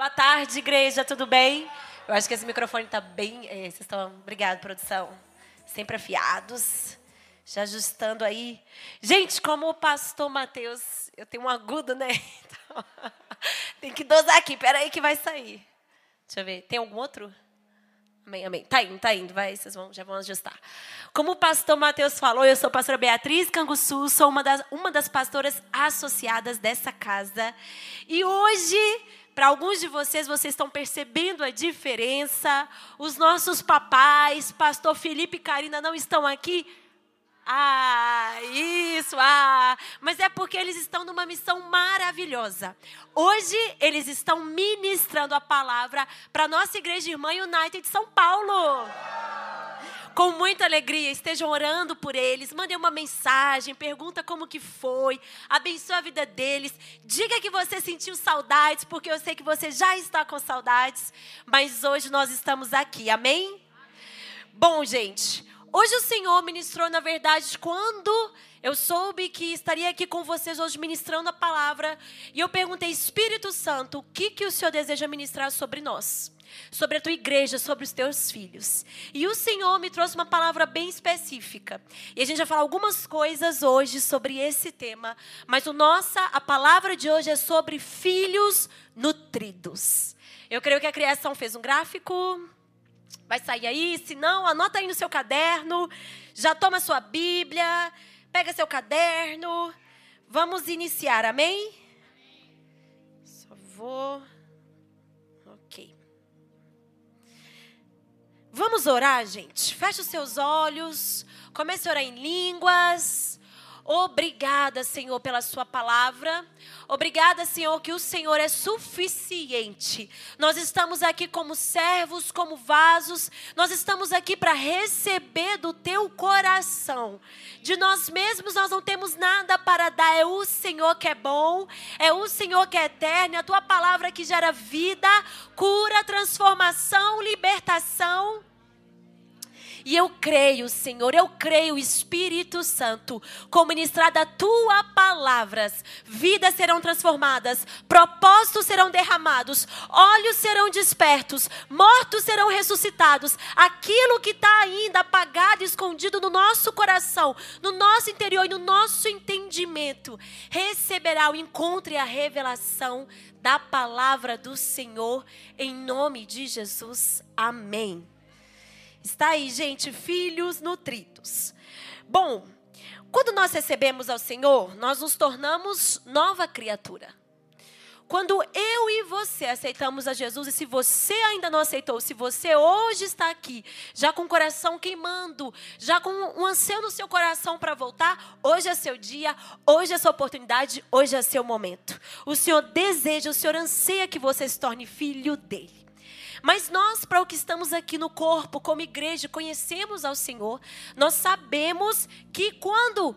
Boa tarde, igreja, tudo bem? Eu acho que esse microfone está bem. É, vocês estão. Obrigado, produção. Sempre afiados. Já ajustando aí. Gente, como o pastor Mateus, eu tenho um agudo, né? Então, tem que dosar aqui. Peraí que vai sair. Deixa eu ver. Tem algum outro? Amém, amém. Tá indo, tá indo. Vai, vocês vão, já vão ajustar. Como o pastor Mateus falou, eu sou a pastora Beatriz Canguçu, sou uma das, uma das pastoras associadas dessa casa. E hoje para alguns de vocês, vocês estão percebendo a diferença. Os nossos papais, pastor Felipe e Karina, não estão aqui. Ah, isso, ah. Mas é porque eles estão numa missão maravilhosa. Hoje, eles estão ministrando a palavra para nossa igreja irmã United de São Paulo com muita alegria, estejam orando por eles, mandem uma mensagem, pergunta como que foi, abençoe a vida deles, diga que você sentiu saudades, porque eu sei que você já está com saudades, mas hoje nós estamos aqui, amém? Bom, gente, hoje o Senhor ministrou, na verdade, quando eu soube que estaria aqui com vocês hoje ministrando a palavra, e eu perguntei, Espírito Santo, o que, que o Senhor deseja ministrar sobre nós? Sobre a tua igreja, sobre os teus filhos. E o Senhor me trouxe uma palavra bem específica. E a gente vai falar algumas coisas hoje sobre esse tema, mas o nossa, a palavra de hoje é sobre filhos nutridos. Eu creio que a criação fez um gráfico. Vai sair aí, se não, anota aí no seu caderno, já toma sua Bíblia, pega seu caderno. Vamos iniciar, amém? Só vou Vamos orar, gente. Feche os seus olhos. Comece a orar em línguas. Obrigada, Senhor, pela Sua palavra. Obrigada, Senhor, que o Senhor é suficiente. Nós estamos aqui como servos, como vasos. Nós estamos aqui para receber do Teu coração. De nós mesmos nós não temos nada para dar. É o Senhor que é bom. É o Senhor que é eterno. É a Tua palavra que gera vida, cura, transformação, libertação. E eu creio, Senhor, eu creio, Espírito Santo, com ministrada a tua palavras, vidas serão transformadas, propósitos serão derramados, olhos serão despertos, mortos serão ressuscitados. Aquilo que está ainda apagado, escondido no nosso coração, no nosso interior e no nosso entendimento, receberá o encontro e a revelação da palavra do Senhor, em nome de Jesus. Amém. Está aí, gente, filhos nutridos. Bom, quando nós recebemos ao Senhor, nós nos tornamos nova criatura. Quando eu e você aceitamos a Jesus, e se você ainda não aceitou, se você hoje está aqui, já com o coração queimando, já com um anseio no seu coração para voltar, hoje é seu dia, hoje é sua oportunidade, hoje é seu momento. O Senhor deseja, o Senhor anseia que você se torne filho dele. Mas nós, para o que estamos aqui no corpo, como igreja, conhecemos ao Senhor, nós sabemos que quando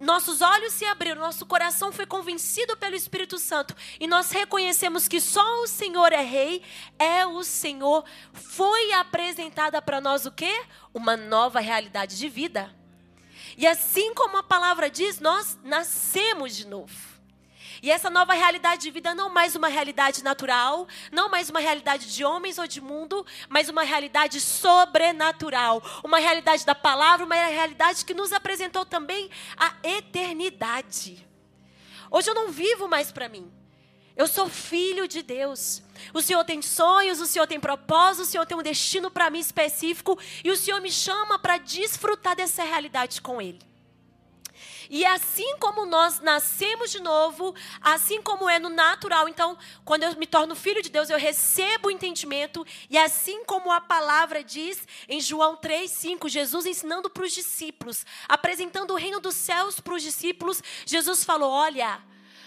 nossos olhos se abriram, nosso coração foi convencido pelo Espírito Santo e nós reconhecemos que só o Senhor é rei, é o Senhor, foi apresentada para nós o quê? Uma nova realidade de vida. E assim como a palavra diz, nós nascemos de novo. E essa nova realidade de vida não mais uma realidade natural, não mais uma realidade de homens ou de mundo, mas uma realidade sobrenatural, uma realidade da palavra, uma realidade que nos apresentou também a eternidade. Hoje eu não vivo mais para mim. Eu sou filho de Deus. O Senhor tem sonhos, o Senhor tem propósitos, o Senhor tem um destino para mim específico e o Senhor me chama para desfrutar dessa realidade com Ele. E assim como nós nascemos de novo, assim como é no natural, então, quando eu me torno filho de Deus, eu recebo o entendimento, e assim como a palavra diz em João 3:5, Jesus ensinando para os discípulos, apresentando o reino dos céus para os discípulos, Jesus falou: "Olha,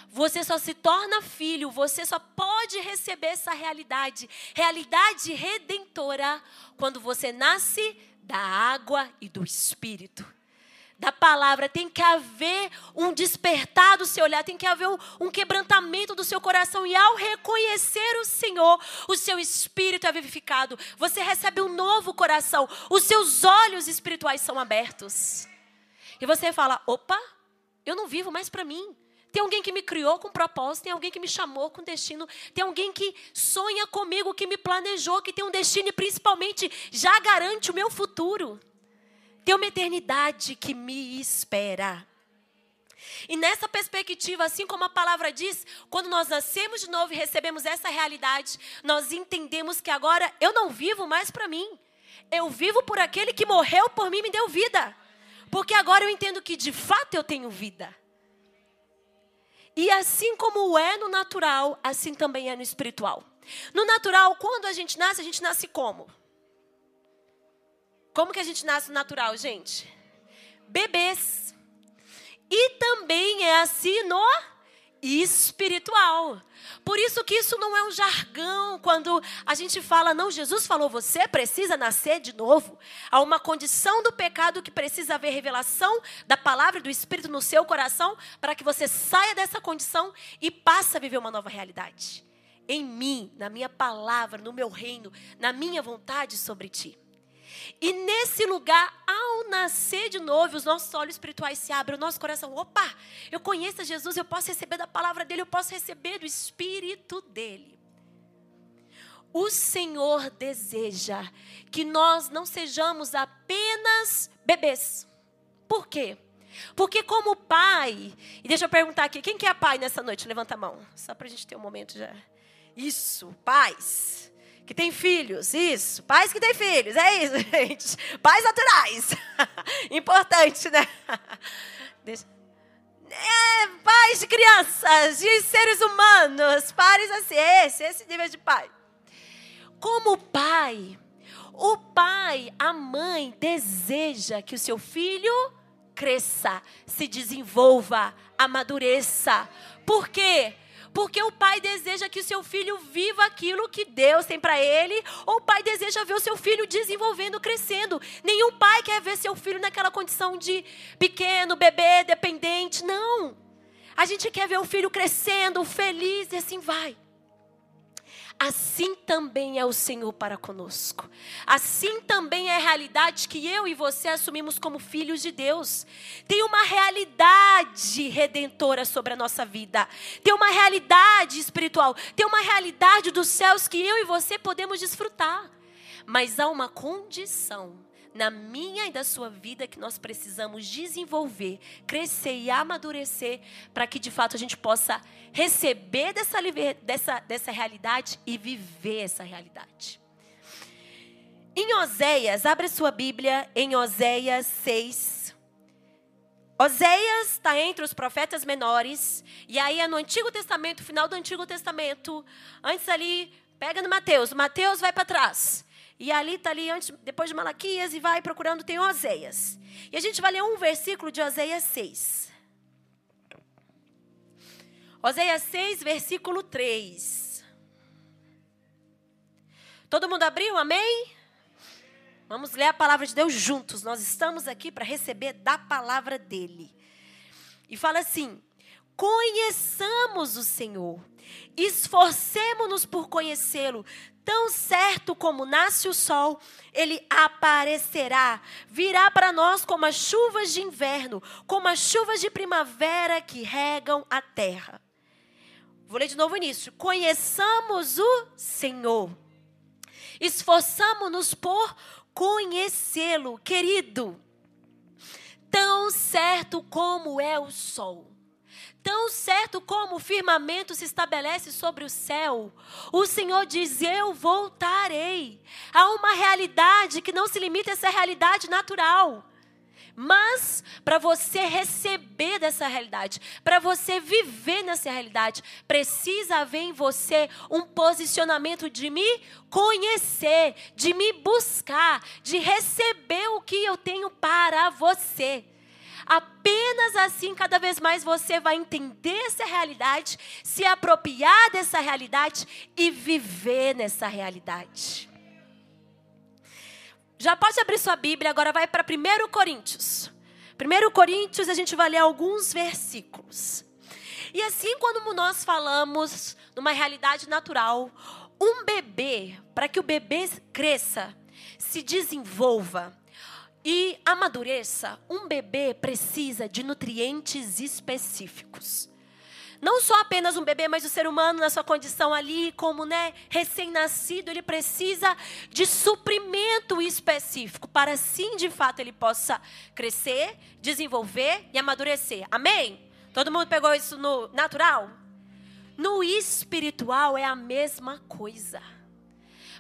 você só se torna filho, você só pode receber essa realidade, realidade redentora, quando você nasce da água e do espírito da palavra, tem que haver um despertar do seu olhar, tem que haver um, um, quebrantamento do seu coração. E ao reconhecer o Senhor, o seu espírito é vivificado. Você recebe um novo coração, os seus olhos espirituais são abertos. E você fala: opa, eu não vivo mais para mim. Tem alguém que me criou com propósito, tem alguém que me chamou com destino, tem alguém que sonha comigo, que me planejou, que tem um destino e principalmente já garante o meu futuro. Tem uma eternidade que me espera. E nessa perspectiva, assim como a palavra diz, quando nós nascemos de novo e recebemos essa realidade, nós entendemos que agora eu não vivo mais para mim. Eu vivo por aquele que morreu por mim e me deu vida. Porque agora eu entendo que de fato eu tenho vida. E assim como é no natural, assim também é no espiritual. No natural, quando a gente nasce, a gente nasce como? Como que a gente nasce natural, gente? Bebês. E também é assim no espiritual. Por isso que isso não é um jargão quando a gente fala, não, Jesus falou, você precisa nascer de novo. Há uma condição do pecado que precisa haver revelação da palavra e do Espírito no seu coração para que você saia dessa condição e passe a viver uma nova realidade. Em mim, na minha palavra, no meu reino, na minha vontade sobre ti. E nesse lugar, ao nascer de novo, os nossos olhos espirituais se abrem, o nosso coração, opa, eu conheço Jesus, eu posso receber da palavra dele, eu posso receber do Espírito dele. O Senhor deseja que nós não sejamos apenas bebês. Por quê? Porque como pai, e deixa eu perguntar aqui, quem que é pai nessa noite? Levanta a mão, só para a gente ter um momento já. Isso, pais que tem filhos, isso. Pais que têm filhos, é isso, gente. Pais naturais. Importante, né? É, pais de crianças, de seres humanos, pares assim, esse, esse nível de pai. Como pai, o pai, a mãe deseja que o seu filho cresça, se desenvolva, amadureça. Por quê? Porque o pai deseja que o seu filho viva aquilo que Deus tem para ele, ou o pai deseja ver o seu filho desenvolvendo, crescendo. Nenhum pai quer ver seu filho naquela condição de pequeno, bebê, dependente. Não. A gente quer ver o filho crescendo, feliz e assim vai. Assim também é o Senhor para conosco. Assim também é a realidade que eu e você assumimos como filhos de Deus. Tem uma realidade redentora sobre a nossa vida. Tem uma realidade espiritual. Tem uma realidade dos céus que eu e você podemos desfrutar. Mas há uma condição na minha e da sua vida que nós precisamos desenvolver, crescer e amadurecer para que de fato a gente possa receber dessa, dessa, dessa realidade e viver essa realidade. Em Oséias, abre sua Bíblia em Oséias 6. Oséias está entre os profetas menores, e aí é no Antigo Testamento, final do Antigo Testamento, antes ali, pega no Mateus, Mateus vai para trás. E ali está ali, antes, depois de Malaquias, e vai procurando, tem Oséias. E a gente vai ler um versículo de Oséias 6. Oséias 6, versículo 3. Todo mundo abriu? Amém? Vamos ler a palavra de Deus juntos. Nós estamos aqui para receber da palavra dele. E fala assim: Conheçamos o Senhor, esforcemos-nos por conhecê-lo, Tão certo como nasce o sol, ele aparecerá, virá para nós como as chuvas de inverno, como as chuvas de primavera que regam a terra. Vou ler de novo o início. Conheçamos o Senhor, esforçamos-nos por conhecê-lo, querido. Tão certo como é o sol Tão certo como o firmamento se estabelece sobre o céu, o Senhor diz: Eu voltarei. Há uma realidade que não se limita a essa realidade natural. Mas, para você receber dessa realidade, para você viver nessa realidade, precisa haver em você um posicionamento de me conhecer, de me buscar, de receber o que eu tenho para você. Apenas assim, cada vez mais você vai entender essa realidade, se apropriar dessa realidade e viver nessa realidade. Já pode abrir sua Bíblia, agora vai para 1 Coríntios. 1 Coríntios, a gente vai ler alguns versículos. E assim, quando nós falamos numa realidade natural, um bebê, para que o bebê cresça, se desenvolva, e amadureça, um bebê precisa de nutrientes específicos. não só apenas um bebê, mas o ser humano na sua condição ali, como né, recém-nascido, ele precisa de suprimento específico para assim, de fato, ele possa crescer, desenvolver e amadurecer. Amém? Todo mundo pegou isso no natural? No espiritual é a mesma coisa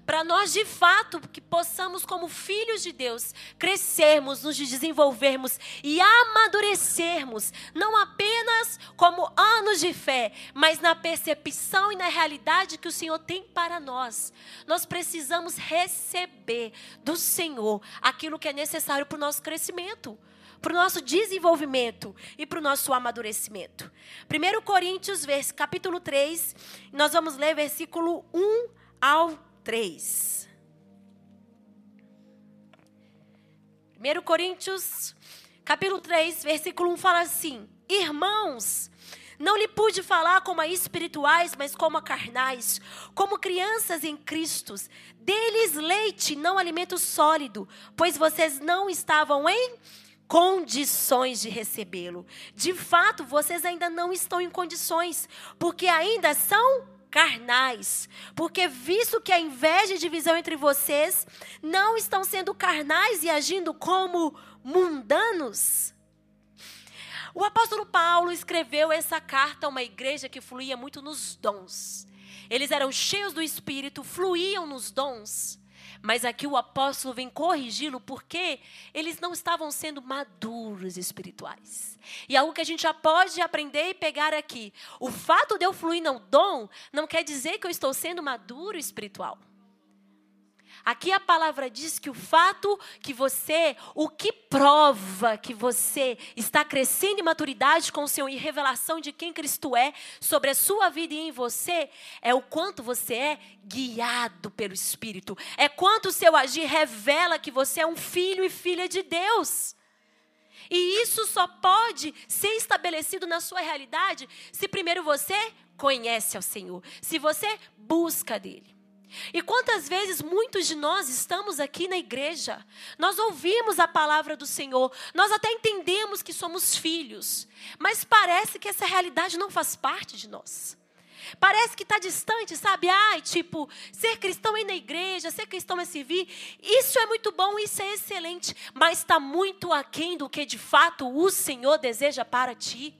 para nós de fato que possamos como filhos de Deus crescermos, nos desenvolvermos e amadurecermos, não apenas como anos de fé, mas na percepção e na realidade que o Senhor tem para nós. Nós precisamos receber do Senhor aquilo que é necessário para o nosso crescimento para o nosso desenvolvimento e para o nosso amadurecimento. 1 Coríntios, capítulo 3, nós vamos ler versículo 1 ao 3. 1 Coríntios, capítulo 3, versículo 1 fala assim: Irmãos, não lhe pude falar como a espirituais, mas como a carnais, como crianças em Cristo. Deles leite, não alimento sólido, pois vocês não estavam em condições de recebê-lo. De fato, vocês ainda não estão em condições, porque ainda são carnais. Porque visto que a inveja e divisão entre vocês não estão sendo carnais e agindo como mundanos. O apóstolo Paulo escreveu essa carta a uma igreja que fluía muito nos dons. Eles eram cheios do espírito, fluíam nos dons. Mas aqui o apóstolo vem corrigi-lo porque eles não estavam sendo maduros espirituais. E algo que a gente já pode aprender e pegar aqui. O fato de eu fluir no dom não quer dizer que eu estou sendo maduro espiritual. Aqui a palavra diz que o fato que você, o que prova que você está crescendo em maturidade com o Senhor e revelação de quem Cristo é sobre a sua vida e em você, é o quanto você é guiado pelo Espírito. É quanto o seu agir revela que você é um filho e filha de Deus. E isso só pode ser estabelecido na sua realidade se primeiro você conhece ao Senhor, se você busca dele. E quantas vezes muitos de nós estamos aqui na igreja, nós ouvimos a palavra do Senhor, nós até entendemos que somos filhos, mas parece que essa realidade não faz parte de nós. Parece que está distante, sabe? Ai, tipo, ser cristão é ir na igreja, ser cristão é servir. Isso é muito bom, isso é excelente, mas está muito aquém do que de fato o Senhor deseja para ti.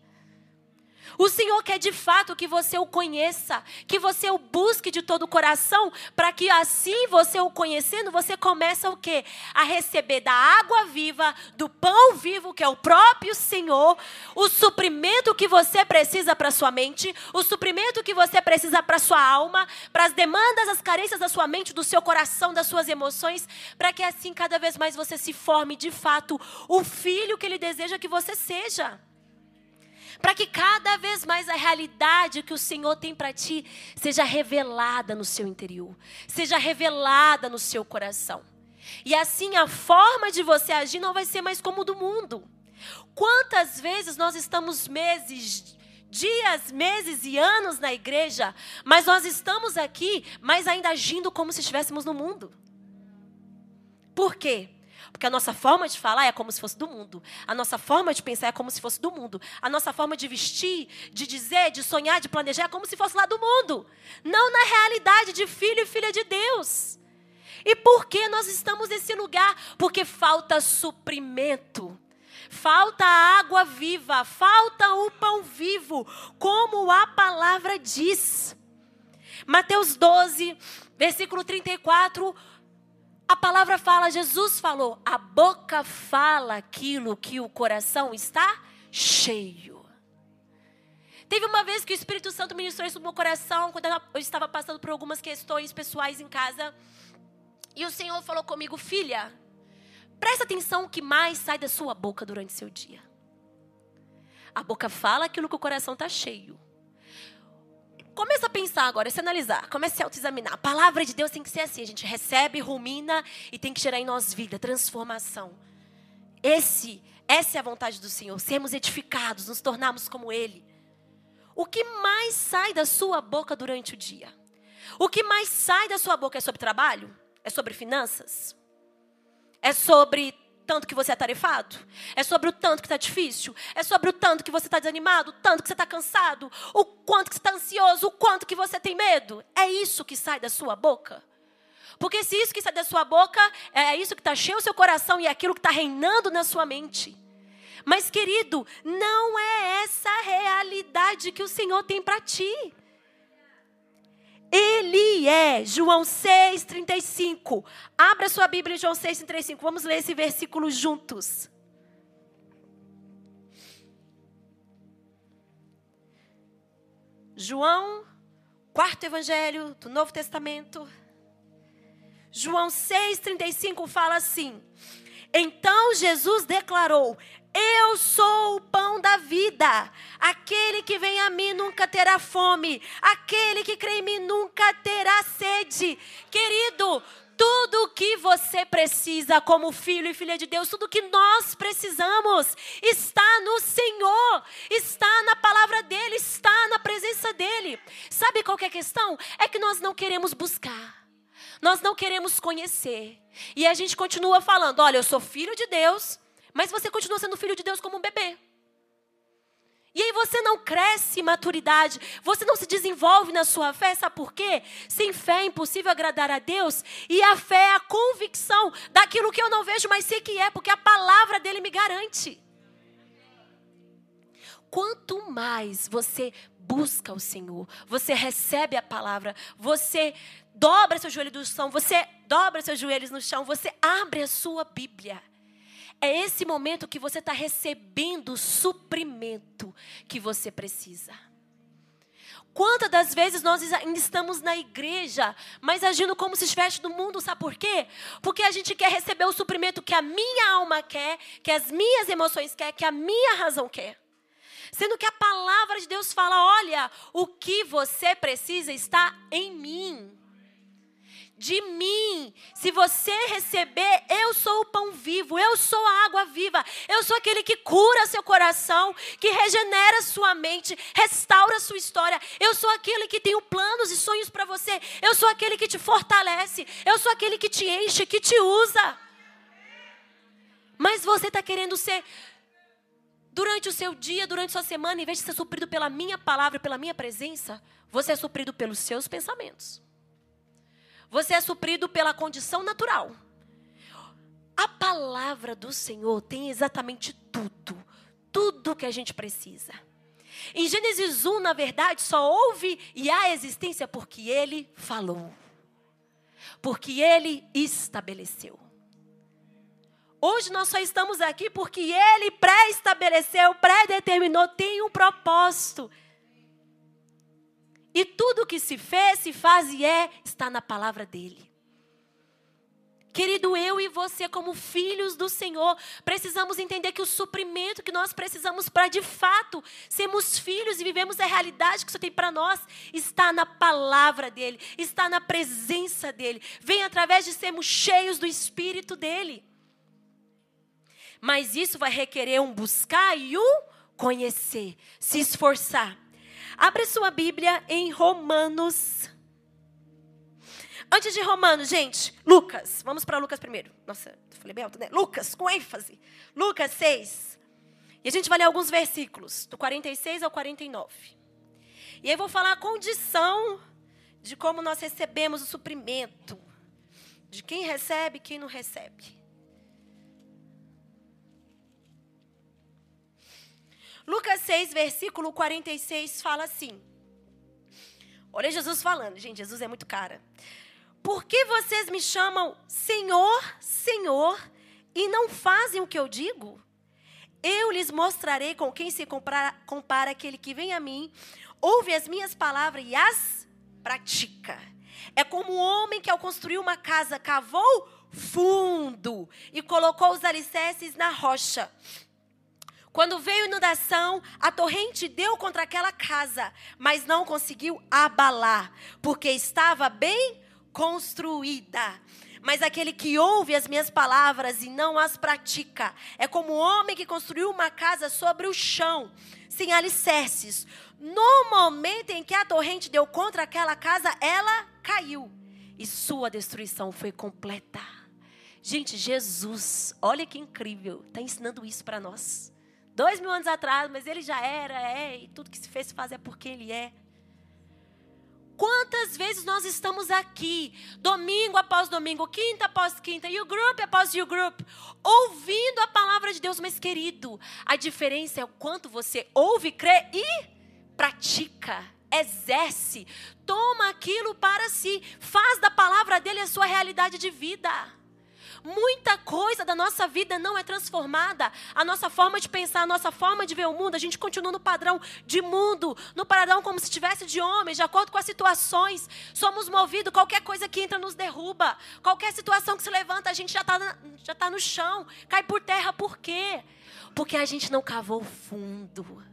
O Senhor quer de fato que você o conheça, que você o busque de todo o coração, para que assim você o conhecendo, você comece o quê? A receber da água viva, do pão vivo, que é o próprio Senhor, o suprimento que você precisa para sua mente, o suprimento que você precisa para sua alma, para as demandas, as carências da sua mente, do seu coração, das suas emoções, para que assim cada vez mais você se forme de fato o filho que ele deseja que você seja para que cada vez mais a realidade que o Senhor tem para ti seja revelada no seu interior, seja revelada no seu coração. E assim a forma de você agir não vai ser mais como do mundo. Quantas vezes nós estamos meses, dias, meses e anos na igreja, mas nós estamos aqui, mas ainda agindo como se estivéssemos no mundo. Por quê? Porque a nossa forma de falar é como se fosse do mundo. A nossa forma de pensar é como se fosse do mundo. A nossa forma de vestir, de dizer, de sonhar, de planejar é como se fosse lá do mundo. Não na realidade de filho e filha de Deus. E por que nós estamos nesse lugar? Porque falta suprimento. Falta água viva, falta o pão vivo, como a palavra diz. Mateus 12, versículo 34 a palavra fala, Jesus falou, a boca fala aquilo que o coração está cheio. Teve uma vez que o Espírito Santo ministrou isso no meu coração, quando eu estava passando por algumas questões pessoais em casa. E o Senhor falou comigo, filha, presta atenção o que mais sai da sua boca durante seu dia. A boca fala aquilo que o coração está cheio. Começa a pensar agora, se analisar, comece a autoexaminar. A palavra de Deus tem que ser assim: a gente recebe, rumina e tem que gerar em nós vida, transformação. Esse, essa é a vontade do Senhor, sermos edificados, nos tornarmos como Ele. O que mais sai da sua boca durante o dia? O que mais sai da sua boca é sobre trabalho? É sobre finanças? É sobre tanto que você é tarefado? É sobre o tanto que está difícil? É sobre o tanto que você está desanimado? O tanto que você está cansado? O quanto que você está ansioso? O quanto que você tem medo? É isso que sai da sua boca? Porque se isso que sai da sua boca é isso que está cheio o seu coração e é aquilo que está reinando na sua mente. Mas, querido, não é essa a realidade que o Senhor tem para ti. Ele é, João 6,35. Abra sua Bíblia em João 6,35. Vamos ler esse versículo juntos. João, quarto evangelho do Novo Testamento. João 6,35 fala assim: Então Jesus declarou: eu sou o pão da vida. Aquele que vem a mim nunca terá fome. Aquele que crê em mim nunca terá sede. Querido, tudo o que você precisa como filho e filha de Deus, tudo que nós precisamos, está no Senhor, está na palavra dEle, está na presença dEle. Sabe qual é a questão? É que nós não queremos buscar, nós não queremos conhecer. E a gente continua falando: olha, eu sou filho de Deus, mas você continua sendo filho de Deus como um bebê. E aí você não cresce em maturidade, você não se desenvolve na sua fé, sabe por quê? Sem fé é impossível agradar a Deus, e a fé é a convicção daquilo que eu não vejo, mas sei que é, porque a palavra dele me garante. Quanto mais você busca o Senhor, você recebe a palavra, você dobra seu joelho no chão, você dobra seus joelhos no chão, você abre a sua Bíblia é esse momento que você está recebendo o suprimento que você precisa. Quantas das vezes nós ainda estamos na igreja, mas agindo como se estivesse no mundo, sabe por quê? Porque a gente quer receber o suprimento que a minha alma quer, que as minhas emoções quer, que a minha razão quer. Sendo que a palavra de Deus fala: olha, o que você precisa está em mim de mim. Se você receber, eu sou o pão vivo, eu sou a água viva, eu sou aquele que cura seu coração, que regenera sua mente, restaura sua história. Eu sou aquele que tem planos e sonhos para você. Eu sou aquele que te fortalece. Eu sou aquele que te enche, que te usa. Mas você está querendo ser durante o seu dia, durante a sua semana, em vez de ser suprido pela minha palavra, pela minha presença, você é suprido pelos seus pensamentos. Você é suprido pela condição natural. A palavra do Senhor tem exatamente tudo, tudo que a gente precisa. Em Gênesis 1, na verdade, só houve e há existência porque ele falou. Porque ele estabeleceu. Hoje nós só estamos aqui porque ele pré-estabeleceu, pré-determinou, tem um propósito. E tudo que se fez, se faz e é, está na palavra dele. Querido, eu e você, como filhos do Senhor, precisamos entender que o suprimento que nós precisamos para de fato sermos filhos e vivemos a realidade que o Senhor tem para nós, está na palavra dEle, está na presença dEle, vem através de sermos cheios do Espírito dEle. Mas isso vai requerer um buscar e um conhecer, se esforçar. Abre sua Bíblia em Romanos. Antes de Romanos, gente, Lucas. Vamos para Lucas primeiro. Nossa, falei bem alto, né? Lucas, com ênfase. Lucas 6. E a gente vai ler alguns versículos, do 46 ao 49. E aí eu vou falar a condição de como nós recebemos o suprimento. De quem recebe e quem não recebe. Lucas 6, versículo 46 fala assim. Olha Jesus falando, gente, Jesus é muito cara. Por que vocês me chamam Senhor, Senhor, e não fazem o que eu digo? Eu lhes mostrarei com quem se compara, compara aquele que vem a mim, ouve as minhas palavras e as pratica. É como um homem que, ao construir uma casa, cavou fundo e colocou os alicerces na rocha. Quando veio inundação, a torrente deu contra aquela casa, mas não conseguiu abalar, porque estava bem construída. Mas aquele que ouve as minhas palavras e não as pratica, é como o homem que construiu uma casa sobre o chão, sem alicerces. No momento em que a torrente deu contra aquela casa, ela caiu, e sua destruição foi completa. Gente, Jesus, olha que incrível, está ensinando isso para nós. Dois mil anos atrás, mas ele já era, é, e tudo que se fez fazer é porque ele é. Quantas vezes nós estamos aqui, domingo após domingo, quinta após quinta, e o grupo após o grupo, ouvindo a palavra de Deus, mas querido, a diferença é o quanto você ouve, crê e pratica, exerce, toma aquilo para si, faz da palavra dele a sua realidade de vida. Muita coisa da nossa vida não é transformada. A nossa forma de pensar, a nossa forma de ver o mundo, a gente continua no padrão de mundo, no padrão como se tivesse de homem, de acordo com as situações. Somos movidos, qualquer coisa que entra nos derruba. Qualquer situação que se levanta, a gente já está já tá no chão, cai por terra. Por quê? Porque a gente não cavou fundo.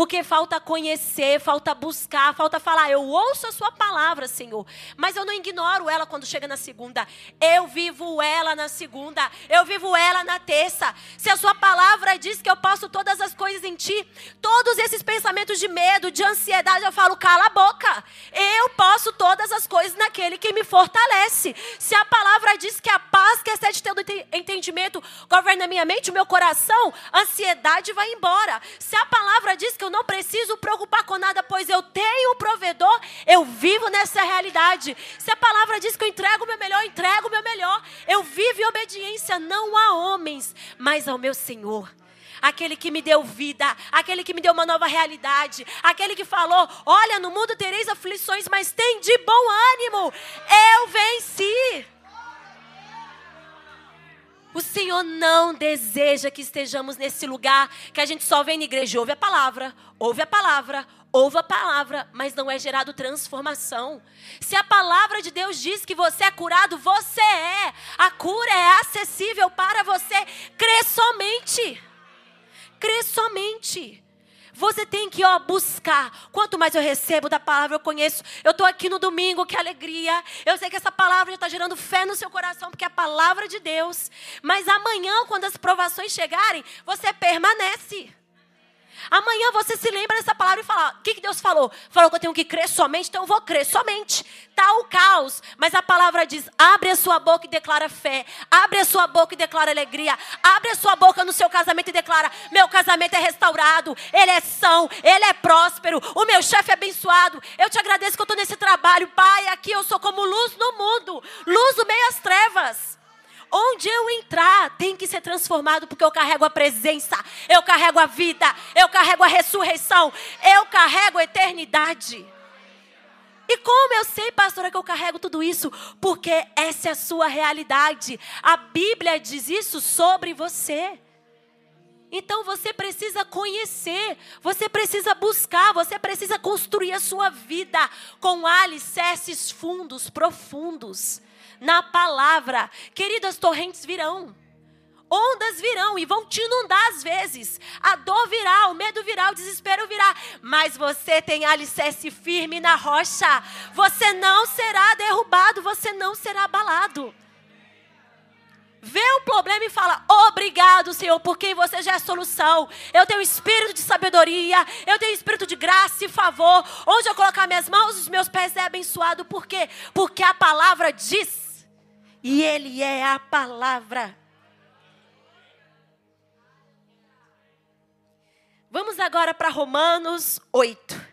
Porque falta conhecer, falta buscar, falta falar. Eu ouço a sua palavra, Senhor, mas eu não ignoro ela quando chega na segunda. Eu vivo ela na segunda, eu vivo ela na terça. Se a sua palavra diz que eu posso todas as coisas em ti, todos esses pensamentos de medo, de ansiedade, eu falo, cala a boca. Eu posso todas as coisas naquele que me fortalece. Se a palavra diz que a paz que excede teu entendimento governa minha mente, o meu coração, ansiedade vai embora. Se a palavra diz que eu não preciso preocupar com nada, pois eu tenho o provedor, eu vivo nessa realidade. Se a palavra diz que eu entrego o meu melhor, eu entrego o meu melhor. Eu vivo em obediência não a homens, mas ao meu Senhor aquele que me deu vida, aquele que me deu uma nova realidade, aquele que falou: Olha, no mundo tereis aflições, mas tem de bom ânimo, eu venci. O Senhor não deseja que estejamos nesse lugar que a gente só vem na igreja, ouve a palavra, ouve a palavra, ouve a palavra, mas não é gerado transformação. Se a palavra de Deus diz que você é curado, você é. A cura é acessível para você. Crê somente. Crê somente. Você tem que ó, buscar. Quanto mais eu recebo da palavra, eu conheço. Eu estou aqui no domingo, que alegria. Eu sei que essa palavra já está gerando fé no seu coração, porque é a palavra de Deus. Mas amanhã, quando as provações chegarem, você permanece. Amanhã você se lembra dessa palavra e fala: o que, que Deus falou? Falou que eu tenho que crer somente, então eu vou crer somente. Está o caos, mas a palavra diz: abre a sua boca e declara fé. Abre a sua boca e declara alegria. Abre a sua boca no seu casamento e declara: meu casamento é restaurado, ele é são, ele é próspero, o meu chefe é abençoado. Eu te agradeço que eu estou nesse trabalho, Pai. Aqui eu sou como luz no mundo, luz no meio das trevas. Onde eu entrar tem que ser transformado, porque eu carrego a presença, eu carrego a vida, eu carrego a ressurreição, eu carrego a eternidade. E como eu sei, pastora, que eu carrego tudo isso? Porque essa é a sua realidade. A Bíblia diz isso sobre você. Então você precisa conhecer, você precisa buscar, você precisa construir a sua vida com alicerces fundos, profundos na palavra. Queridas, torrentes virão. Ondas virão e vão te inundar às vezes. A dor virá, o medo virá, o desespero virá. Mas você tem alicerce firme na rocha. Você não será derrubado, você não será abalado. Vê o problema e fala: Obrigado, Senhor, porque você já é solução. Eu tenho espírito de sabedoria, eu tenho espírito de graça e favor. Onde eu colocar minhas mãos, os meus pés é abençoado. Por quê? Porque a palavra diz e Ele é a palavra. Vamos agora para Romanos 8.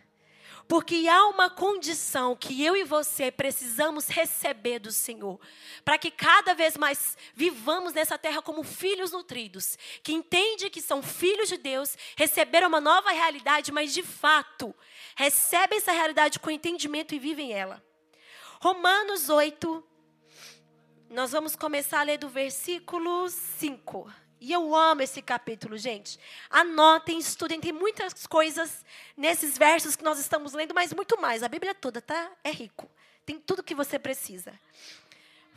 Porque há uma condição que eu e você precisamos receber do Senhor, para que cada vez mais vivamos nessa terra como filhos nutridos, que entende que são filhos de Deus, receberam uma nova realidade, mas de fato recebem essa realidade com entendimento e vivem ela. Romanos 8, nós vamos começar a ler do versículo 5. E eu amo esse capítulo, gente. Anotem, estudem, tem muitas coisas nesses versos que nós estamos lendo, mas muito mais. A Bíblia toda tá é rico. Tem tudo que você precisa.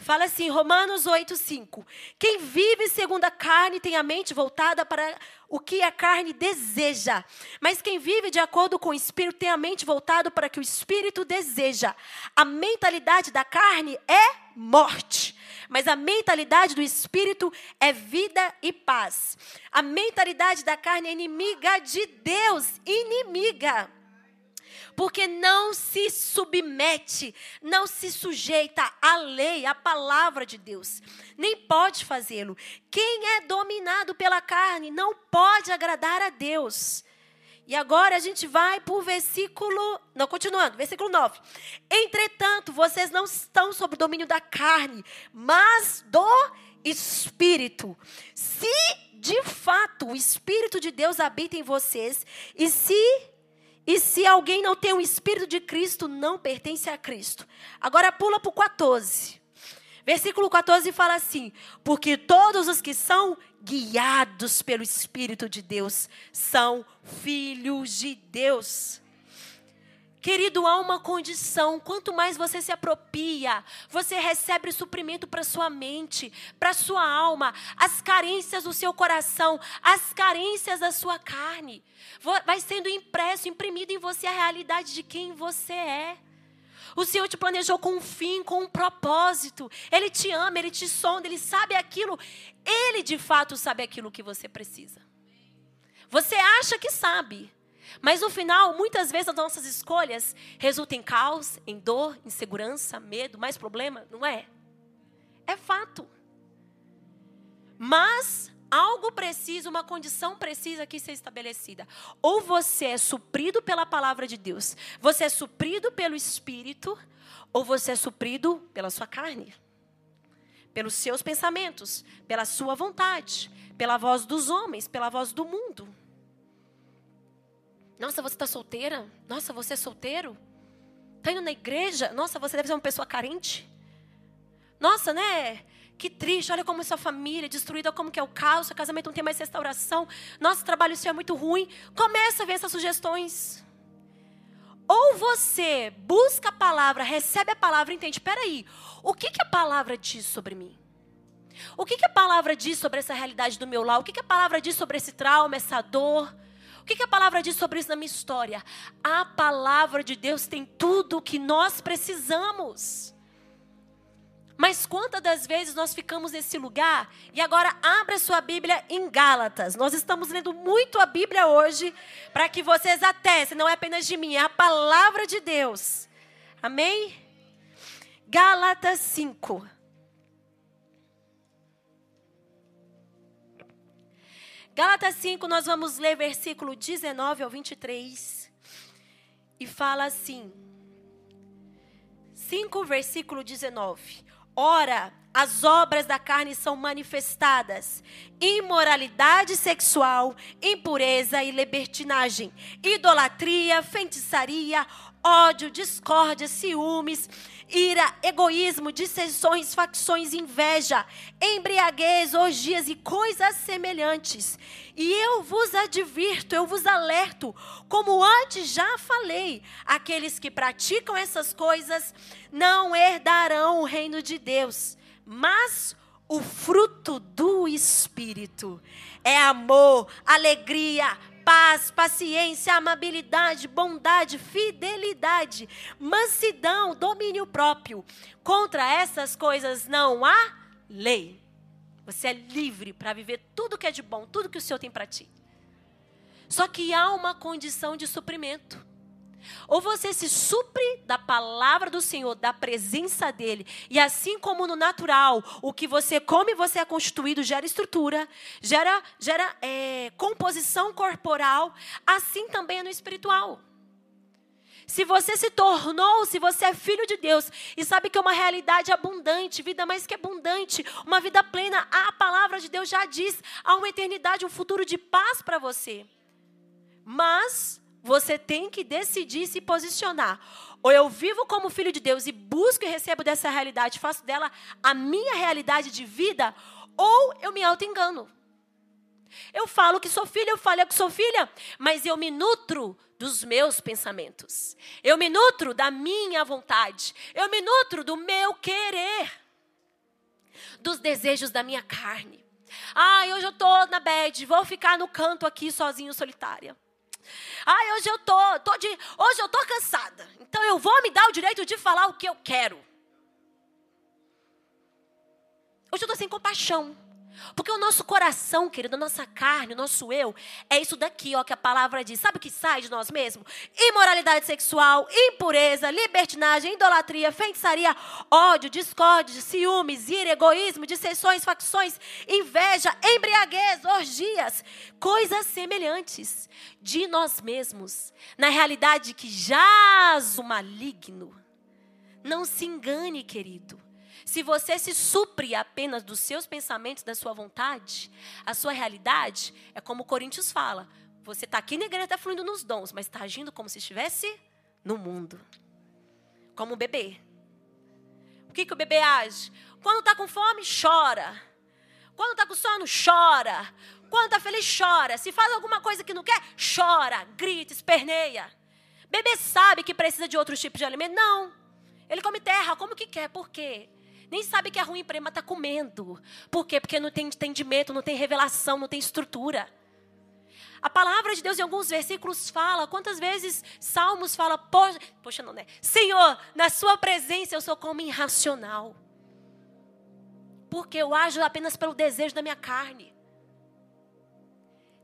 Fala assim, Romanos 8, 5. Quem vive segundo a carne tem a mente voltada para o que a carne deseja. Mas quem vive de acordo com o Espírito tem a mente voltada para o que o Espírito deseja. A mentalidade da carne é morte. Mas a mentalidade do Espírito é vida e paz. A mentalidade da carne é inimiga de Deus. Inimiga. porque não se submete, não se sujeita à lei, à palavra de Deus, nem pode fazê-lo. Quem é dominado pela carne não pode agradar a Deus. E agora a gente vai para o versículo. Não, continuando, versículo 9. Entretanto, vocês não estão sob o domínio da carne, mas do espírito. Se de fato o espírito de Deus habita em vocês, e se e se alguém não tem o espírito de Cristo, não pertence a Cristo. Agora pula para o 14. Versículo 14 fala assim: Porque todos os que são guiados pelo Espírito de Deus, são filhos de Deus. Querido, há uma condição: quanto mais você se apropria, você recebe suprimento para sua mente, para sua alma, as carências do seu coração, as carências da sua carne. Vai sendo impresso, imprimido em você a realidade de quem você é. O Senhor te planejou com um fim, com um propósito. Ele te ama, ele te sonda, ele sabe aquilo. Ele de fato sabe aquilo que você precisa. Você acha que sabe. Mas no final, muitas vezes as nossas escolhas resultam em caos, em dor, insegurança, medo, mais problema. Não é? É fato. Mas algo precisa, uma condição precisa aqui ser estabelecida. Ou você é suprido pela palavra de Deus, você é suprido pelo Espírito, ou você é suprido pela sua carne, pelos seus pensamentos, pela sua vontade, pela voz dos homens, pela voz do mundo. Nossa, você está solteira? Nossa, você é solteiro? Está indo na igreja? Nossa, você deve ser uma pessoa carente? Nossa, né? Que triste, olha como sua família é destruída, como que é o caos, seu casamento não tem mais restauração, nosso trabalho seu é muito ruim. Começa a ver essas sugestões. Ou você busca a palavra, recebe a palavra e entende, peraí, o que, que a palavra diz sobre mim? O que, que a palavra diz sobre essa realidade do meu lar? O que, que a palavra diz sobre esse trauma, essa dor? O que, que a palavra diz sobre isso na minha história? A palavra de Deus tem tudo o que nós precisamos. Mas quantas das vezes nós ficamos nesse lugar? E agora abra sua Bíblia em Gálatas. Nós estamos lendo muito a Bíblia hoje para que vocês atestem, não é apenas de mim, é a palavra de Deus. Amém? Gálatas 5. Gálatas 5, nós vamos ler versículo 19 ao 23. E fala assim: 5, versículo 19. Ora, as obras da carne são manifestadas: imoralidade sexual, impureza e libertinagem, idolatria, feitiçaria, ódio, discórdia, ciúmes, ira, egoísmo, dissensões, facções, inveja, embriaguez, orgias e coisas semelhantes. E eu vos advirto, eu vos alerto, como antes já falei, aqueles que praticam essas coisas não herdarão o reino de Deus. Mas o fruto do Espírito é amor, alegria, paz, paciência, amabilidade, bondade, fidelidade, mansidão, domínio próprio. Contra essas coisas não há lei. Você é livre para viver tudo que é de bom, tudo que o Senhor tem para ti. Só que há uma condição de suprimento. Ou você se supre da palavra do Senhor, da presença dEle. E assim como no natural, o que você come, você é constituído, gera estrutura, gera, gera é, composição corporal. Assim também é no espiritual. Se você se tornou, se você é filho de Deus e sabe que é uma realidade abundante, vida mais que abundante, uma vida plena, a palavra de Deus já diz, há uma eternidade, um futuro de paz para você. Mas você tem que decidir se posicionar. Ou eu vivo como filho de Deus e busco e recebo dessa realidade, faço dela a minha realidade de vida, ou eu me auto-engano. Eu falo que sou filha, eu falo que sou filha, mas eu me nutro dos meus pensamentos. Eu me nutro da minha vontade. Eu me nutro do meu querer. Dos desejos da minha carne. Ah, hoje eu estou na bed, vou ficar no canto aqui sozinho, solitária. Ai, hoje eu tô, tô de, hoje eu tô cansada. Então eu vou me dar o direito de falar o que eu quero. Hoje eu tô sem compaixão. Porque o nosso coração, querido, a nossa carne, o nosso eu, é isso daqui, ó, que a palavra diz. Sabe o que sai de nós mesmos? Imoralidade sexual, impureza, libertinagem, idolatria, feitiçaria, ódio, discórdia, ciúmes, ira, egoísmo, dissensões, facções, inveja, embriaguez, orgias, coisas semelhantes de nós mesmos. Na realidade que jaz o maligno. Não se engane, querido. Se você se supre apenas dos seus pensamentos, da sua vontade, a sua realidade é como Coríntios fala. Você está aqui na igreja, está fluindo nos dons, mas está agindo como se estivesse no mundo. Como um bebê. O que, que o bebê age? Quando está com fome, chora. Quando está com sono, chora. Quando está feliz, chora. Se faz alguma coisa que não quer, chora, grita, esperneia. Bebê sabe que precisa de outros tipos de alimento? Não. Ele come terra, como que quer? Por quê? Nem sabe que é ruim para ele, mas está comendo. Por quê? Porque não tem entendimento, não tem revelação, não tem estrutura. A palavra de Deus em alguns versículos fala, quantas vezes Salmos fala, poxa, poxa não, né? Senhor, na sua presença eu sou como irracional. Porque eu ajo apenas pelo desejo da minha carne.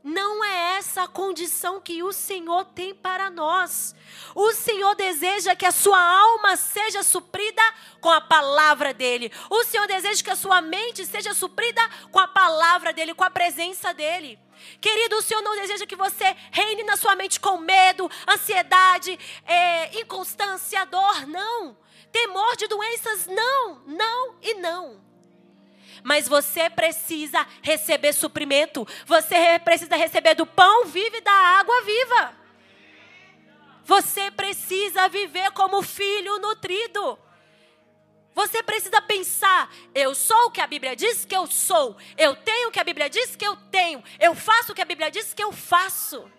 Não é essa a condição que o Senhor tem para nós. O Senhor deseja que a sua alma seja suprida com a palavra dEle. O Senhor deseja que a sua mente seja suprida com a palavra dEle, com a presença dEle. Querido, o Senhor não deseja que você reine na sua mente com medo, ansiedade, é, inconstância, dor, não. Temor de doenças, não, não e não. Mas você precisa receber suprimento. Você precisa receber do pão vivo e da água viva. Você precisa viver como filho nutrido. Você precisa pensar: eu sou o que a Bíblia diz que eu sou. Eu tenho o que a Bíblia diz que eu tenho. Eu faço o que a Bíblia diz que eu faço.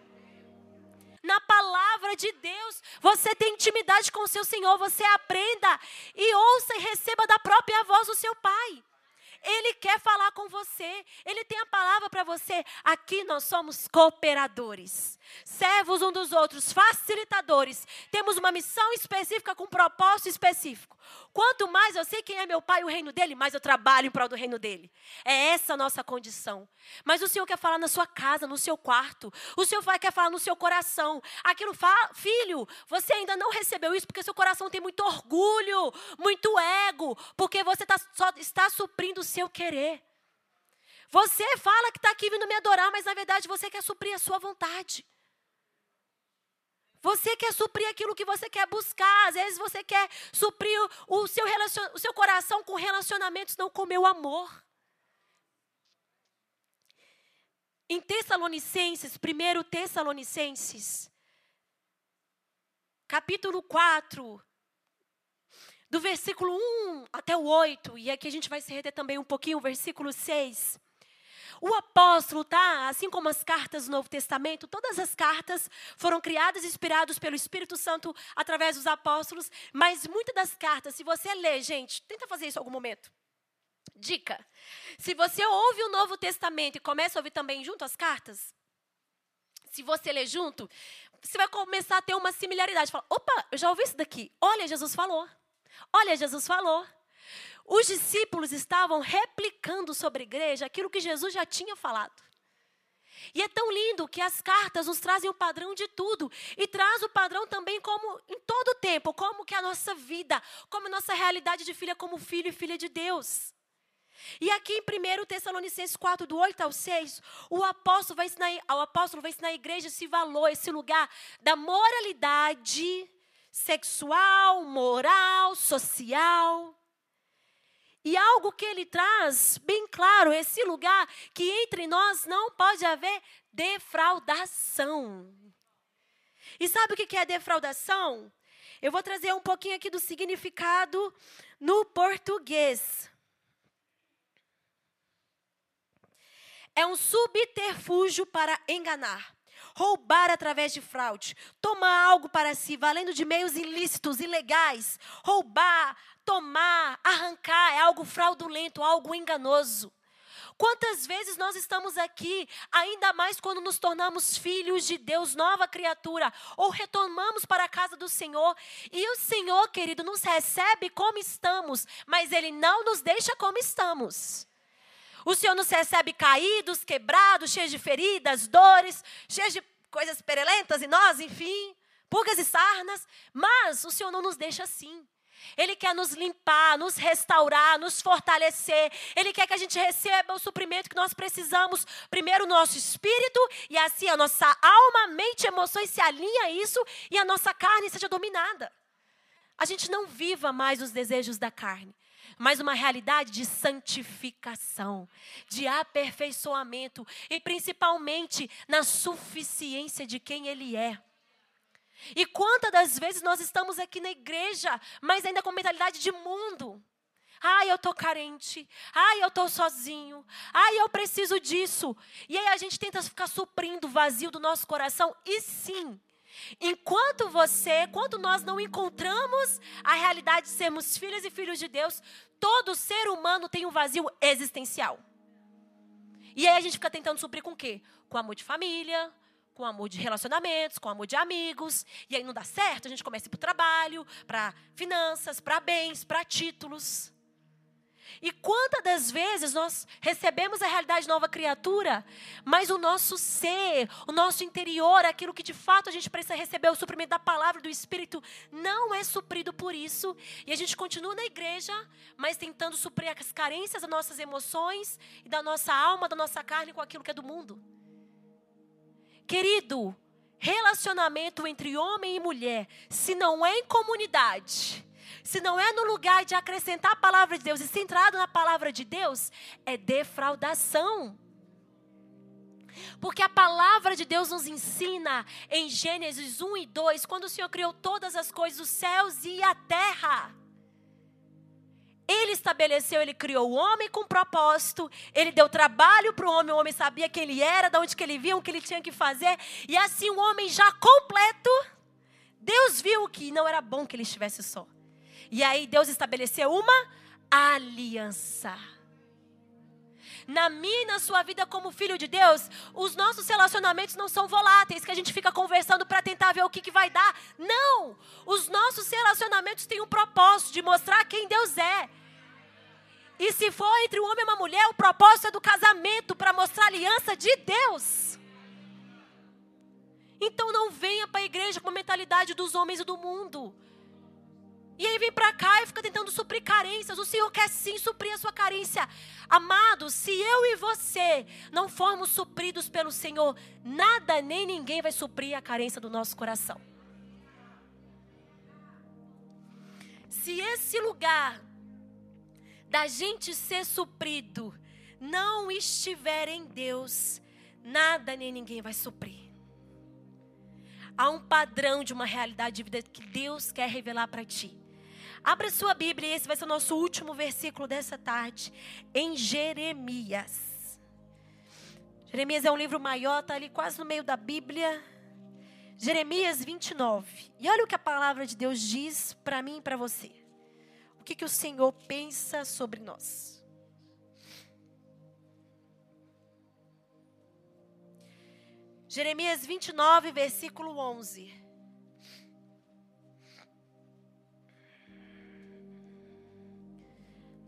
Na palavra de Deus, você tem intimidade com o seu Senhor. Você aprenda e ouça e receba da própria voz do seu Pai. Ele quer falar com você. Ele tem a palavra para você. Aqui nós somos cooperadores, servos um dos outros, facilitadores. Temos uma missão específica com um propósito específico. Quanto mais eu sei quem é meu pai e o reino dele, mais eu trabalho em prol do reino dele. É essa a nossa condição. Mas o Senhor quer falar na sua casa, no seu quarto. O Senhor quer falar no seu coração. Aquilo, fala, filho, você ainda não recebeu isso porque seu coração tem muito orgulho, muito ego, porque você tá, só está suprindo o seu querer. Você fala que está aqui vindo me adorar, mas na verdade você quer suprir a sua vontade. Você quer suprir aquilo que você quer buscar. Às vezes você quer suprir o seu, relacion... o seu coração com relacionamentos, não com meu amor. Em Tessalonicenses, 1 Tessalonicenses, capítulo 4, do versículo 1 até o 8, e aqui a gente vai se reter também um pouquinho, o versículo 6. O apóstolo, tá? Assim como as cartas do Novo Testamento, todas as cartas foram criadas e inspiradas pelo Espírito Santo através dos apóstolos, mas muitas das cartas, se você ler, gente, tenta fazer isso em algum momento. Dica: se você ouve o Novo Testamento e começa a ouvir também junto as cartas, se você ler junto, você vai começar a ter uma similaridade. Fala, opa, eu já ouvi isso daqui. Olha, Jesus falou. Olha, Jesus falou. Os discípulos estavam replicando sobre a igreja aquilo que Jesus já tinha falado. E é tão lindo que as cartas nos trazem o padrão de tudo e traz o padrão também como em todo o tempo, como que a nossa vida, como a nossa realidade de filha como filho e filha de Deus. E aqui em 1 Tessalonicenses 4, do 8 ao 6, o apóstolo vai ensinar, o apóstolo vai ensinar a igreja esse valor, esse lugar da moralidade sexual, moral, social. E algo que ele traz bem claro, esse lugar que entre nós não pode haver defraudação. E sabe o que é defraudação? Eu vou trazer um pouquinho aqui do significado no português. É um subterfúgio para enganar, roubar através de fraude, tomar algo para si, valendo de meios ilícitos, ilegais, roubar, tomar, arrancar é algo fraudulento, algo enganoso. Quantas vezes nós estamos aqui, ainda mais quando nos tornamos filhos de Deus, nova criatura, ou retomamos para a casa do Senhor, e o Senhor, querido, nos recebe como estamos, mas Ele não nos deixa como estamos. O Senhor nos recebe caídos, quebrados, cheios de feridas, dores, cheios de coisas perelentas em nós, enfim, pulgas e sarnas. Mas o Senhor não nos deixa assim. Ele quer nos limpar, nos restaurar, nos fortalecer. Ele quer que a gente receba o suprimento que nós precisamos. Primeiro o nosso espírito e assim a nossa alma, mente, emoções se alinha a isso e a nossa carne seja dominada. A gente não viva mais os desejos da carne, mas uma realidade de santificação, de aperfeiçoamento e principalmente na suficiência de quem ele é. E quantas das vezes nós estamos aqui na igreja, mas ainda com mentalidade de mundo? Ai, eu estou carente. Ai, eu estou sozinho. Ai, eu preciso disso. E aí a gente tenta ficar suprindo o vazio do nosso coração. E sim, enquanto você, quando nós não encontramos a realidade de sermos filhas e filhos de Deus, todo ser humano tem um vazio existencial. E aí a gente fica tentando suprir com o quê? Com amor de família, com amor de relacionamentos, com amor de amigos, e aí não dá certo, a gente começa para o trabalho, para finanças, para bens, para títulos. E quantas das vezes nós recebemos a realidade de nova criatura, mas o nosso ser, o nosso interior, aquilo que de fato a gente precisa receber, o suprimento da palavra do Espírito, não é suprido por isso. E a gente continua na igreja, mas tentando suprir as carências das nossas emoções e da nossa alma, da nossa carne com aquilo que é do mundo. Querido, relacionamento entre homem e mulher, se não é em comunidade, se não é no lugar de acrescentar a palavra de Deus e centrado na palavra de Deus, é defraudação. Porque a palavra de Deus nos ensina em Gênesis 1 e 2, quando o Senhor criou todas as coisas, os céus e a terra. Ele estabeleceu, ele criou o homem com propósito, ele deu trabalho para o homem, o homem sabia quem ele era, de onde que ele via, o que ele tinha que fazer, e assim o homem já completo, Deus viu que não era bom que ele estivesse só. E aí Deus estabeleceu uma aliança. Na minha e na sua vida como filho de Deus, os nossos relacionamentos não são voláteis, que a gente fica conversando para tentar ver o que, que vai dar. Não! Os nossos relacionamentos têm um propósito de mostrar quem Deus é. E se for entre um homem e uma mulher, o propósito é do casamento para mostrar aliança de Deus. Então não venha para a igreja com a mentalidade dos homens e do mundo. E aí vem para cá e fica tentando suprir carências. O Senhor quer sim suprir a sua carência. Amados, se eu e você não formos supridos pelo Senhor, nada nem ninguém vai suprir a carência do nosso coração. Se esse lugar da gente ser suprido não estiver em Deus, nada nem ninguém vai suprir. Há um padrão de uma realidade de vida que Deus quer revelar para ti. Abra sua Bíblia, e esse vai ser o nosso último versículo dessa tarde, em Jeremias. Jeremias é um livro maior, está ali quase no meio da Bíblia. Jeremias 29. E olha o que a palavra de Deus diz para mim e para você que, que o Senhor pensa sobre nós. Jeremias 29, versículo 11.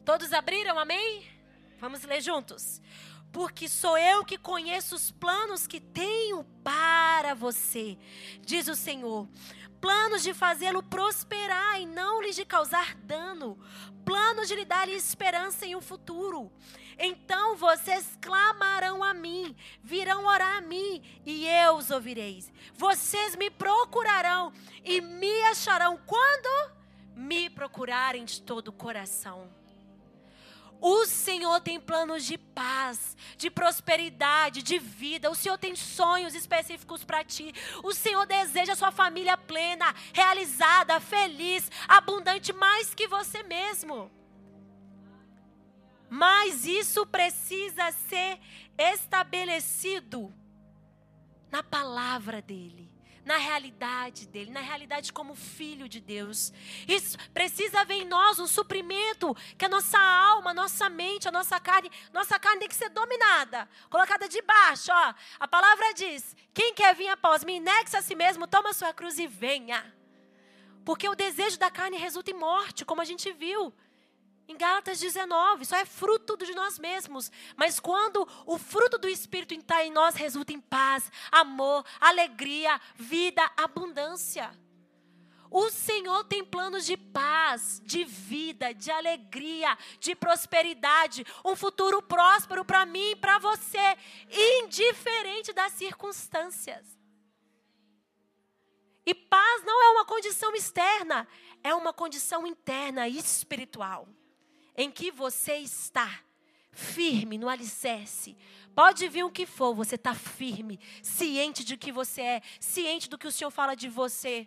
Todos abriram, amém? Vamos ler juntos. Porque sou eu que conheço os planos que tenho para você, diz o Senhor planos de fazê-lo prosperar e não lhe de causar dano, planos de lhe dar esperança em um futuro. Então vocês clamarão a mim, virão orar a mim, e eu os ouvireis. Vocês me procurarão e me acharão quando me procurarem de todo o coração. O Senhor tem planos de paz, de prosperidade, de vida. O Senhor tem sonhos específicos para ti. O Senhor deseja a sua família plena, realizada, feliz, abundante mais que você mesmo. Mas isso precisa ser estabelecido na palavra dEle na realidade dele, na realidade como filho de Deus. Isso precisa haver em nós um suprimento que a nossa alma, a nossa mente, a nossa carne, nossa carne tem que ser dominada, colocada debaixo, ó. A palavra diz: "Quem quer vir após mim, negue-se a si mesmo, toma sua cruz e venha". Porque o desejo da carne resulta em morte, como a gente viu Em Gálatas 19, só é fruto de nós mesmos. Mas quando o fruto do Espírito está em nós, resulta em paz, amor, alegria, vida, abundância. O Senhor tem planos de paz, de vida, de alegria, de prosperidade, um futuro próspero para mim e para você, indiferente das circunstâncias. E paz não é uma condição externa, é uma condição interna e espiritual, em que você está firme no alicerce. Pode vir o que for, você está firme, ciente de que você é, ciente do que o Senhor fala de você.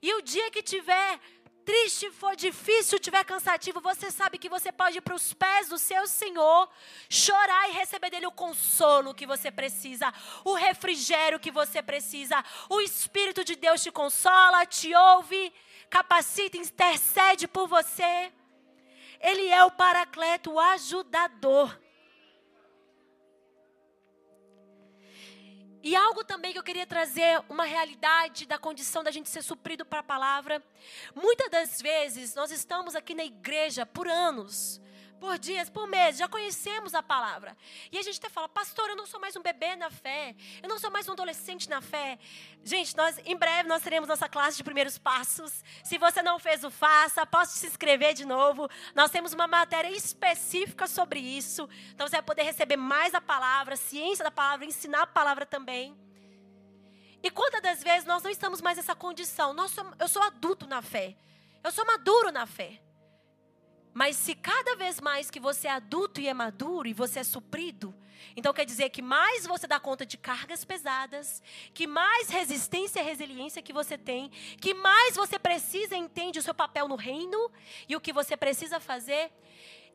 E o dia que tiver triste, for difícil, tiver cansativo, você sabe que você pode ir para os pés do seu Senhor, chorar e receber dele o consolo que você precisa, o refrigério que você precisa. O Espírito de Deus te consola, te ouve, capacita, intercede por você. Ele é o paracleto, o ajudador. E algo também que eu queria trazer, uma realidade da condição da gente ser suprido para a palavra. Muitas das vezes nós estamos aqui na igreja por anos, por dias, por meses, já conhecemos a palavra. E a gente até fala, pastor, eu não sou mais um bebê na fé, eu não sou mais um adolescente na fé. Gente, nós em breve nós teremos nossa classe de primeiros passos. Se você não fez o faça, posso se inscrever de novo. Nós temos uma matéria específica sobre isso. Então você vai poder receber mais a palavra, ciência da palavra, ensinar a palavra também. E quantas das vezes nós não estamos mais nessa condição? Nós eu sou adulto na fé. Eu sou maduro na fé. Mas se cada vez mais que você é adulto e é maduro e você é suprido, então quer dizer que mais você dá conta de cargas pesadas, que mais resistência e resiliência que você tem, que mais você precisa entende o seu papel no reino e o que você precisa fazer,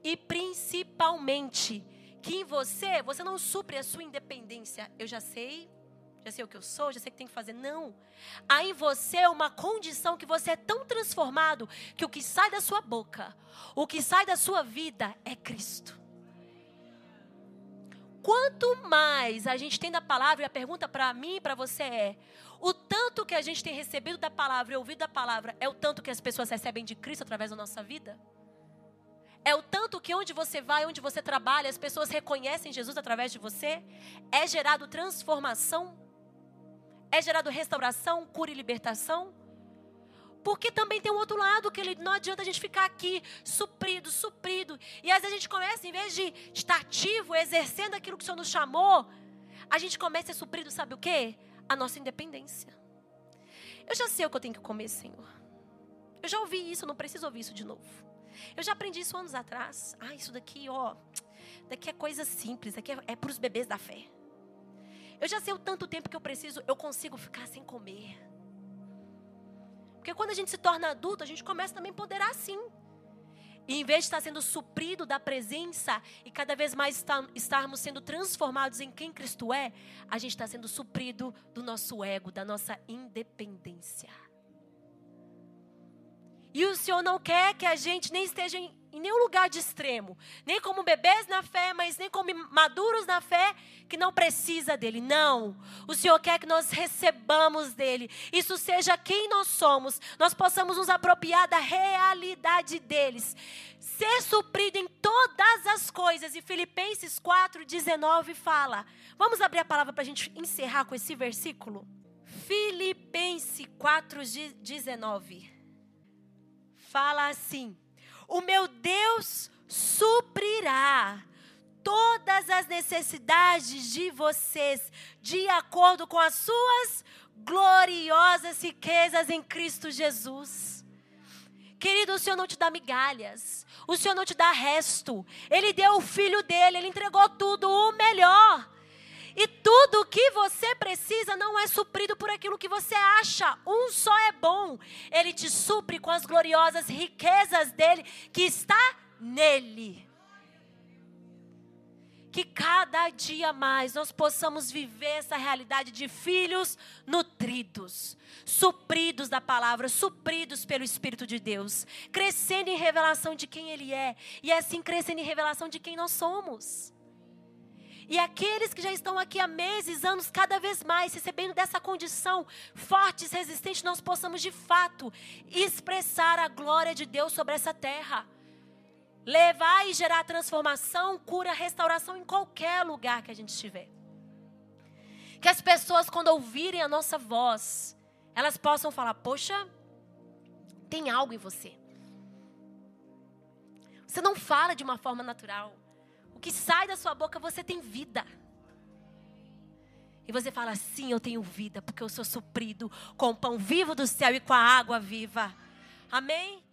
e principalmente que em você, você não supre a sua independência. Eu já sei já sei o que eu sou, já sei o que tem que fazer. Não. Há em você uma condição que você é tão transformado que o que sai da sua boca, o que sai da sua vida é Cristo. Quanto mais a gente tem da palavra, e a pergunta para mim e para você é: o tanto que a gente tem recebido da palavra e ouvido da palavra é o tanto que as pessoas recebem de Cristo através da nossa vida? É o tanto que onde você vai, onde você trabalha, as pessoas reconhecem Jesus através de você? É gerado transformação? É gerado restauração, cura e libertação? Porque também tem um outro lado que ele, não adianta a gente ficar aqui suprido, suprido. E às vezes a gente começa, em vez de estar ativo, exercendo aquilo que o Senhor nos chamou, a gente começa a suprido, sabe o quê? A nossa independência. Eu já sei o que eu tenho que comer, Senhor. Eu já ouvi isso, não preciso ouvir isso de novo. Eu já aprendi isso anos atrás. Ah, isso daqui, ó, daqui é coisa simples, daqui é, é para os bebês da fé. Eu já sei o tanto tempo que eu preciso, eu consigo ficar sem comer. Porque quando a gente se torna adulto, a gente começa também a empoderar assim. E em vez de estar sendo suprido da presença e cada vez mais estarmos sendo transformados em quem Cristo é, a gente está sendo suprido do nosso ego, da nossa independência. E o Senhor não quer que a gente nem esteja em nenhum lugar de extremo, nem como bebês na fé, mas nem como maduros na fé que não precisa dele. Não. O Senhor quer que nós recebamos dele. Isso seja quem nós somos, nós possamos nos apropriar da realidade deles. Ser suprido em todas as coisas. E Filipenses 4:19 fala. Vamos abrir a palavra para a gente encerrar com esse versículo? Filipenses 4:19 fala assim: o meu Deus suprirá todas as necessidades de vocês, de acordo com as suas gloriosas riquezas em Cristo Jesus. Querido, o Senhor não te dá migalhas, o Senhor não te dá resto. Ele deu o filho dele, ele entregou tudo, o melhor. E tudo o que você precisa não é suprido por aquilo que você acha. Um só é bom. Ele te supre com as gloriosas riquezas dele que está nele. Que cada dia mais nós possamos viver essa realidade de filhos nutridos, supridos da palavra, supridos pelo Espírito de Deus, crescendo em revelação de quem Ele é e assim crescendo em revelação de quem nós somos. E aqueles que já estão aqui há meses, anos, cada vez mais recebendo dessa condição, fortes, resistentes, nós possamos de fato expressar a glória de Deus sobre essa terra. levar e gerar transformação, cura, restauração em qualquer lugar que a gente estiver. Que as pessoas, quando ouvirem a nossa voz, elas possam falar: Poxa, tem algo em você. Você não fala de uma forma natural. O que sai da sua boca, você tem vida. E você fala: Sim, eu tenho vida, porque eu sou suprido com o pão vivo do céu e com a água viva. Amém?